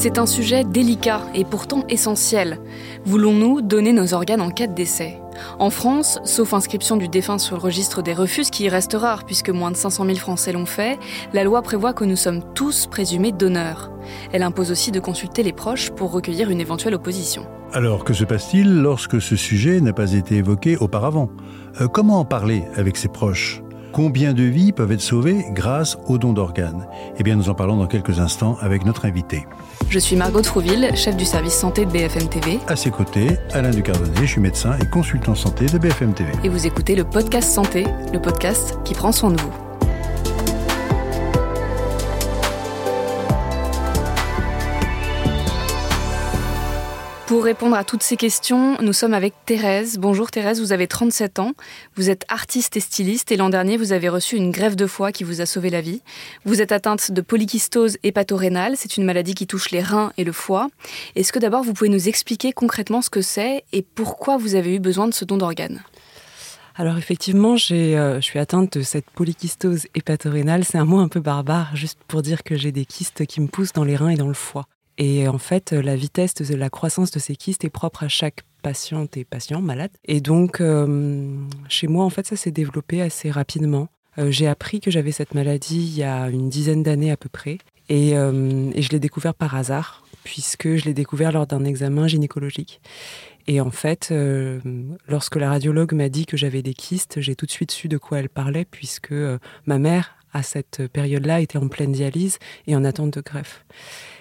C'est un sujet délicat et pourtant essentiel. Voulons-nous donner nos organes en cas de décès? En France, sauf inscription du défunt sur le registre des refus, qui y reste rare puisque moins de 500 000 Français l'ont fait, la loi prévoit que nous sommes tous présumés donneurs. Elle impose aussi de consulter les proches pour recueillir une éventuelle opposition. Alors, que se passe-t-il lorsque ce sujet n'a pas été évoqué auparavant? Euh, Comment en parler avec ses proches? Combien de vies peuvent être sauvées grâce au don d'organes? Eh bien, nous en parlons dans quelques instants avec notre invité. Je suis Margot Trouville, chef du service santé de BFM TV. À ses côtés, Alain Ducardonnet, je suis médecin et consultant santé de BFM TV. Et vous écoutez le podcast Santé, le podcast qui prend soin de vous. Pour répondre à toutes ces questions, nous sommes avec Thérèse. Bonjour Thérèse, vous avez 37 ans, vous êtes artiste et styliste et l'an dernier vous avez reçu une grève de foie qui vous a sauvé la vie. Vous êtes atteinte de polykystose hépatorénale, c'est une maladie qui touche les reins et le foie. Est-ce que d'abord vous pouvez nous expliquer concrètement ce que c'est et pourquoi vous avez eu besoin de ce don d'organes? Alors effectivement, euh, je suis atteinte de cette polykystose hépatorénale. C'est un mot un peu barbare, juste pour dire que j'ai des kystes qui me poussent dans les reins et dans le foie. Et en fait, la vitesse de la croissance de ces kystes est propre à chaque patiente et patient malade. Et donc, euh, chez moi, en fait, ça s'est développé assez rapidement. Euh, j'ai appris que j'avais cette maladie il y a une dizaine d'années à peu près. Euh, et je l'ai découvert par hasard, puisque je l'ai découvert lors d'un examen gynécologique. Et en fait, lorsque la radiologue m'a dit que j'avais des kystes, j'ai tout de suite su de quoi elle parlait, puisque ma mère, à cette période-là, était en pleine dialyse et en attente de greffe.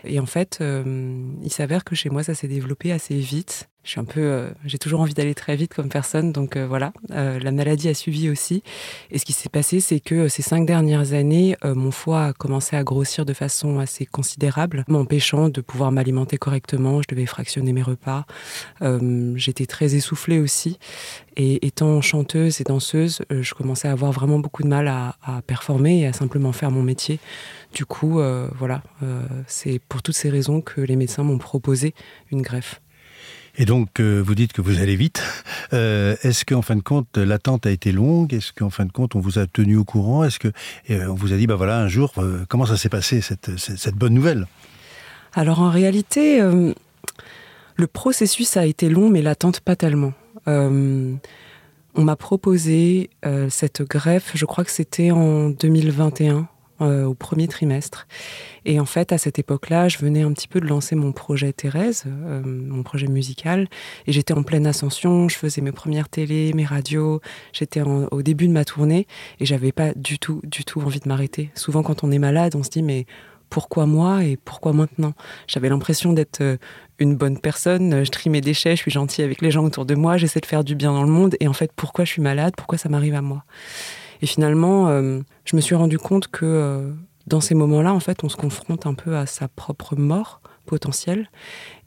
Et en fait, euh, il s'avère que chez moi, ça s'est développé assez vite. Je suis un peu, euh, j'ai toujours envie d'aller très vite comme personne, donc euh, voilà. la maladie a suivi aussi. Et ce qui s'est passé, c'est que ces cinq dernières années, mon foie a commencé à grossir de façon assez considérable, m'empêchant de pouvoir m'alimenter correctement. Je devais fractionner mes repas. J'étais très essoufflée aussi. Et étant chanteuse et danseuse, je commençais à avoir vraiment beaucoup de mal à, à performer et à simplement faire mon métier. Du coup, euh, voilà, euh, c'est pour toutes ces raisons que les médecins m'ont proposé une greffe. Et donc, euh, vous dites que vous allez vite. Est-ce qu'en fin de compte, l'attente a été longue? Est-ce qu'en fin de compte, on vous a tenu au courant? Est-ce qu'on vous a dit, bah voilà, un jour, comment ça s'est passé, cette, cette, bonne nouvelle? Alors, en réalité, le processus a été long, mais l'attente pas tellement. on m'a proposé cette greffe, je crois que c'était en 2021, euh, au premier trimestre. Et en fait, à cette époque-là, je venais un petit peu de lancer mon projet Thérèse, euh, mon projet musical, et j'étais en pleine ascension. Je faisais mes premières télés, mes radios. J'étais au début de ma tournée et j'avais pas du tout, du tout envie de m'arrêter. Souvent, quand on est malade, on se dit mais pourquoi moi et pourquoi maintenant? J'avais l'impression d'être euh, une bonne personne, je trie mes déchets, je suis gentille avec les gens autour de moi, j'essaie de faire du bien dans le monde, et en fait, pourquoi je suis malade? Pourquoi ça m'arrive à moi? Et finalement, euh, je me suis rendu compte que euh, dans ces moments-là, en fait, on se confronte un peu à sa propre mort potentielle.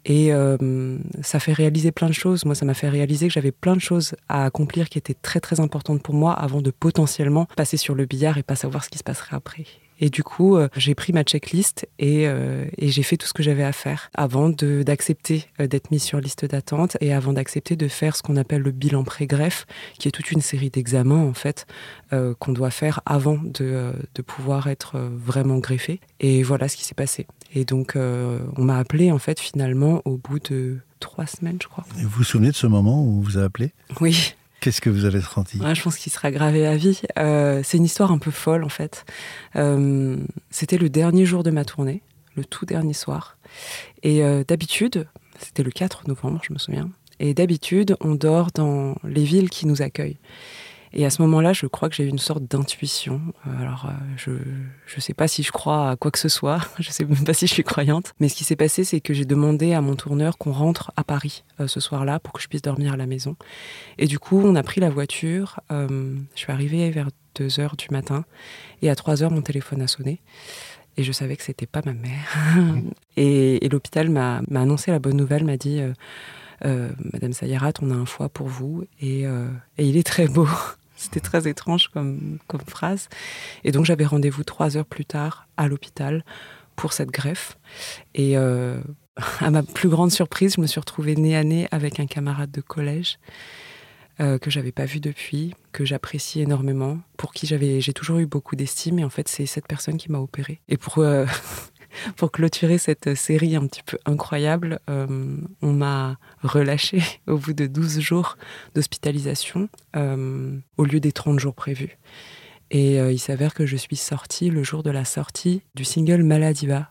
Et euh, ça fait réaliser plein de choses. Moi, ça m'a fait réaliser que j'avais plein de choses à accomplir qui étaient très très importantes pour moi avant de potentiellement passer sur le billard et pas savoir ce qui se passerait après. Et du coup, euh, j'ai pris ma checklist et, euh, et j'ai fait tout ce que j'avais à faire avant d'accepter euh, d'être mis sur liste d'attente et avant d'accepter de faire ce qu'on appelle le bilan pré-greffe, qui est toute une série d'examens en fait qu'on doit faire avant de, de, pouvoir être vraiment greffé. Et voilà ce qui s'est passé. Et donc, on m'a appelé en fait finalement au bout de trois semaines, je crois. vous vous souvenez de ce moment où on vous a appelé? Oui, Qu'est-ce que vous avez senti Je pense qu'il sera gravé à vie. Euh, c'est une histoire un peu folle en fait. Euh, c'était le dernier jour de ma tournée, le tout dernier soir. Et euh, d'habitude, c'était le 4 novembre, je me souviens. Et d'habitude, on dort dans les villes qui nous accueillent. Et à ce moment-là, je crois que j'ai eu une sorte d'intuition. Euh, alors, euh, je ne sais pas si je crois à quoi que ce soit, je ne sais même pas si je suis croyante. Mais ce qui s'est passé, c'est que j'ai demandé à mon tourneur qu'on rentre à Paris euh, ce soir-là pour que je puisse dormir à la maison. Et du coup, on a pris la voiture. je suis arrivée vers 2 heures du matin. Et à 3 heures, mon téléphone a sonné. Et je savais que c'était pas ma mère. et, l'hôpital m'a annoncé la bonne nouvelle, m'a dit... Madame Sayarat, on a un foie pour vous et, et il est très beau. C'était très étrange comme, phrase. Et donc j'avais rendez-vous trois heures plus tard à l'hôpital pour cette greffe. Et euh, à ma plus grande surprise, je me suis retrouvée nez à nez avec un camarade de collège euh, que j'avais pas vu depuis, que j'apprécie énormément, pour qui j'avais j'ai toujours eu beaucoup d'estime. Et en fait, c'est cette personne qui m'a opérée. Et pour euh, pour clôturer cette série un petit peu incroyable, euh, on m'a relâché au bout de 12 jours d'hospitalisation euh, au lieu des 30 jours prévus. Et il s'avère que je suis sortie le jour de la sortie du single Maladiva,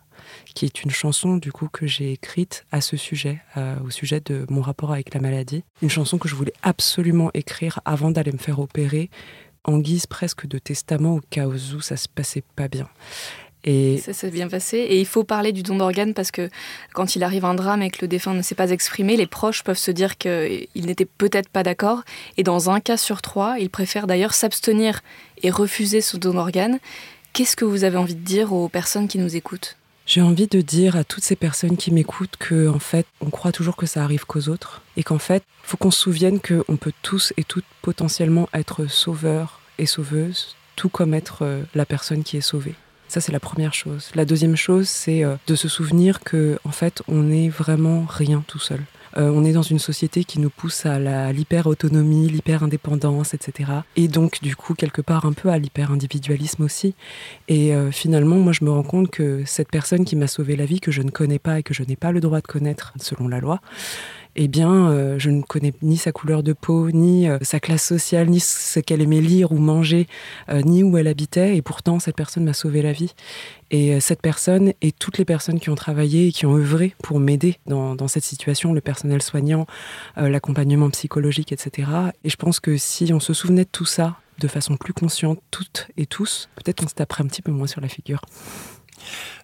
qui est une chanson du coup que j'ai écrite à ce sujet, au sujet de mon rapport avec la maladie. Une chanson que je voulais absolument écrire avant d'aller me faire opérer, en guise presque de testament au cas où ça se passait pas bien. Et ça s'est bien passé. Et il faut parler du don d'organes parce que quand il arrive un drame et que le défunt ne s'est pas exprimé, les proches peuvent se dire qu'il n'était peut-être pas d'accord. Et dans un cas sur trois, ils préfèrent d'ailleurs s'abstenir et refuser ce don d'organes. Qu'est-ce que vous avez envie de dire aux personnes qui nous écoutent? J'ai envie de dire à toutes ces personnes qui m'écoutent que, en fait, on croit toujours que ça arrive qu'aux autres et qu'en fait, faut qu'on se souvienne qu'on peut tous et toutes potentiellement être sauveurs et sauveuses, tout comme être euh, la personne qui est sauvée. Ça, c'est la première chose. La deuxième chose, c'est euh, de se souvenir que, en fait, on n'est vraiment rien tout seul. Euh, on est dans une société qui nous pousse à l'hyper-autonomie, l'hyper-indépendance, etc. Et donc, du coup, quelque part, un peu à l'hyper-individualisme aussi. Et euh, finalement, moi, je me rends compte que cette personne qui m'a sauvé la vie, que je ne connais pas et que je n'ai pas le droit de connaître selon la loi, eh bien, euh, je ne connais ni sa couleur de peau, ni euh, sa classe sociale, ni ce qu'elle aimait lire ou manger, euh, ni où elle habitait. Et pourtant, cette personne m'a sauvé la vie. Et cette personne et toutes les personnes qui ont travaillé et qui ont œuvré pour m'aider dans, dans, cette situation, le personnel soignant, l'accompagnement psychologique, etc. Et je pense que si on se souvenait de tout ça de façon plus consciente, toutes et tous, peut-être on se taperait un petit peu moins sur la figure.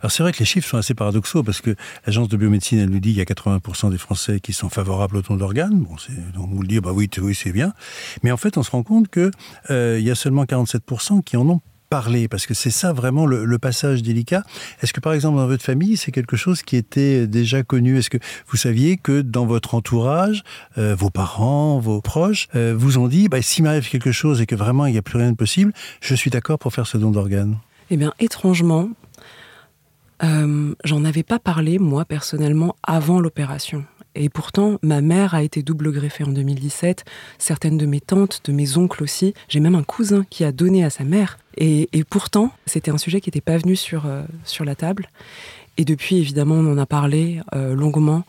Alors c'est vrai que les chiffres sont assez paradoxaux parce que l'agence de biomédecine, elle nous dit qu'il y a 80% des Français qui sont favorables au don d'organes. Bon, on vous le dit, bah oui, oui c'est bien. Mais en fait, on se rend compte qu'il euh, y a seulement 47% qui en ont parlé, parce que c'est ça vraiment le, passage délicat. Est-ce que par exemple dans votre famille, c'est quelque chose qui était déjà connu? Est-ce que vous saviez que dans votre entourage, euh, vos parents, vos proches, euh, vous ont dit, bah, s'il m'arrive quelque chose et que vraiment il n'y a plus rien de possible, je suis d'accord pour faire ce don d'organes Eh bien, étrangement, euh, j'en avais pas parlé, moi, personnellement, avant l'opération. Et pourtant, ma mère a été double greffée en 2017, certaines de mes tantes, de mes oncles aussi. J'ai même un cousin qui a donné à sa mère. Et, pourtant, c'était un sujet qui n'était pas venu sur, euh, sur la table. Et depuis, évidemment, on en a parlé euh, longuement.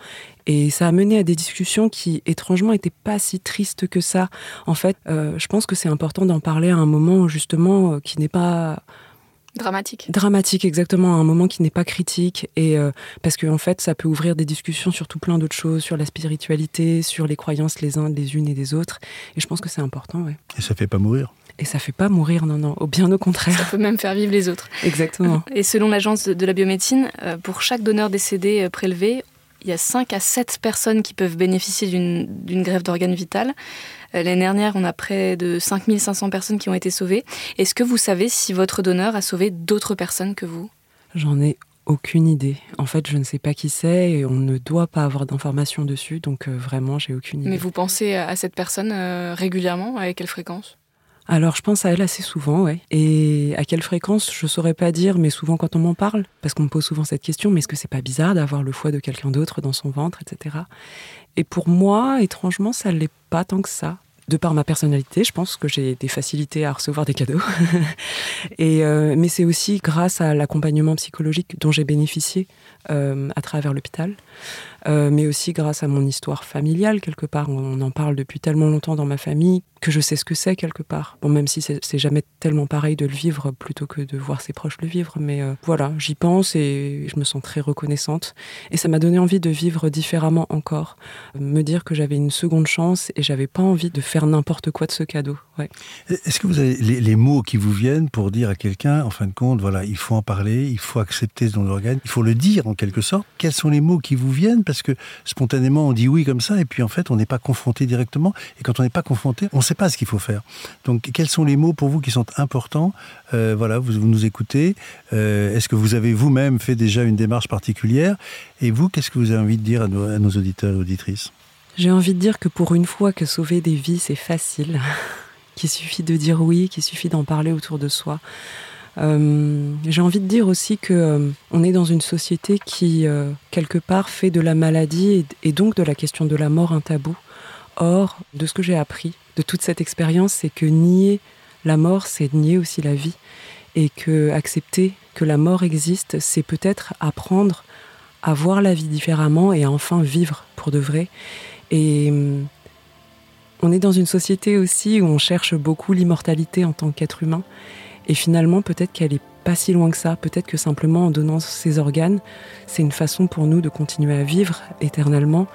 Et ça a mené à des discussions qui, étrangement, n'étaient pas si tristes que ça. En fait, je pense que c'est important d'en parler à un moment, justement, qui n'est pas Dramatique. Dramatique, exactement, à un moment qui n'est pas critique. Et euh, parce qu'en en fait, ça peut ouvrir des discussions sur tout plein d'autres choses, sur la spiritualité, sur les croyances les uns des unes et des autres. Et je pense que c'est important, ouais. Et ça fait pas mourir et ça fait pas mourir, non, non, bien au contraire. Ça peut même faire vivre les autres. Exactement. Et selon l'agence de la biomédecine, euh, pour chaque donneur décédé euh, prélevé, il y a 5 à 7 personnes qui peuvent bénéficier d'une grève d'organes vital. L'année dernière, on a près de 5500 personnes qui ont été sauvées. Est-ce que vous savez si votre donneur a sauvé d'autres personnes que vous? J'en ai aucune idée. En fait, je ne sais pas qui c'est et on ne doit pas avoir d'informations dessus, donc euh, vraiment, j'ai aucune idée. Mais vous pensez à cette personne euh, régulièrement? Avec quelle fréquence? Alors, je pense à elle assez souvent, ouais. Et à quelle fréquence, je saurais pas dire, mais souvent quand on m'en parle, parce qu'on me pose souvent cette question, mais est-ce que c'est pas bizarre d'avoir le foie de quelqu'un d'autre dans son ventre, etc. Et pour moi, étrangement, ça l'est pas tant que ça de par ma personnalité, je pense que j'ai des facilités à recevoir des cadeaux. euh, mais c'est aussi grâce à l'accompagnement psychologique dont j'ai bénéficié euh, à travers l'hôpital. Euh, mais aussi grâce à mon histoire familiale, quelque part. On en parle depuis tellement longtemps dans ma famille que je sais ce que c'est, quelque part. Bon, même si c'est jamais tellement pareil de le vivre plutôt que de voir ses proches le vivre, mais euh, voilà, j'y pense et je me sens très reconnaissante. Et ça m'a donné envie de vivre différemment encore. Me dire que j'avais une seconde chance et j'avais pas envie de faire n'importe quoi de ce cadeau. Ouais. Est-ce que vous avez les, mots qui vous viennent pour dire à quelqu'un, en fin de compte, voilà, il faut en parler, il faut accepter ce don d'organe, il faut le dire en quelque sorte Quels sont les mots qui vous viennent? Parce que spontanément, on dit oui comme ça, et puis en fait, on n'est pas confronté directement. Et quand on n'est pas confronté, on sait pas ce qu'il faut faire. Donc, quels sont les mots pour vous qui sont importants? Euh, Voilà, vous, nous écoutez. Euh, est-ce que vous avez vous-même fait déjà une démarche particulière? Et vous, qu'est-ce que vous avez envie de dire à nos, auditeurs et auditrices? J'ai envie de dire que pour une fois que sauver des vies, c'est facile. qu'il suffit de dire oui, qu'il suffit d'en parler autour de soi. Euh, j'ai envie de dire aussi que on est dans une société qui quelque part fait de la maladie et, donc de la question de la mort un tabou. Or, de ce que j'ai appris de toute cette expérience, c'est que nier la mort, c'est nier aussi la vie, et que accepter que la mort existe, c'est peut-être apprendre à voir la vie différemment et enfin vivre pour de vrai. Et hum, on est dans une société aussi où on cherche beaucoup l'immortalité en tant qu'être humain. Et finalement, peut-être qu'elle est pas si loin que ça. Peut-être que simplement en donnant ses organes, c'est une façon pour nous de continuer à vivre éternellement.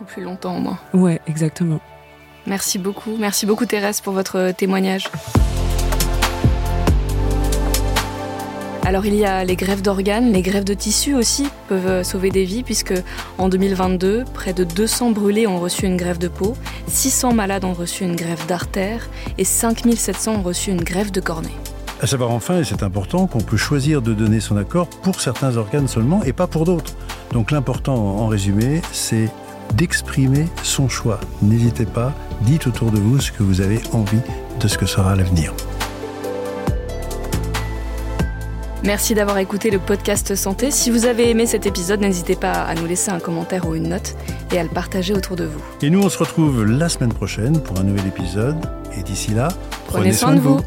Ou plus longtemps au moins. Ouais, exactement. Merci beaucoup. Merci beaucoup Thérèse pour votre témoignage. Alors il y a les grèves d'organes, les grèves de tissus aussi peuvent sauver des vies puisque en 2022, près de 200 brûlés ont reçu une grève de peau, 600 malades ont reçu une grève d'artère et 5700 ont reçu une grève de cornée. À savoir enfin, et c'est important, qu'on peut choisir de donner son accord pour certains organes seulement et pas pour d'autres. Donc l'important en résumé, c'est d'exprimer son choix. N'hésitez pas, dites autour de vous ce que vous avez envie de ce que sera l'avenir. Merci d'avoir écouté le podcast Santé. Si vous avez aimé cet épisode, n'hésitez pas à nous laisser un commentaire ou une note et à le partager autour de vous. Et nous, on se retrouve la semaine prochaine pour un nouvel épisode. Et d'ici là, prenez, soin, de vous.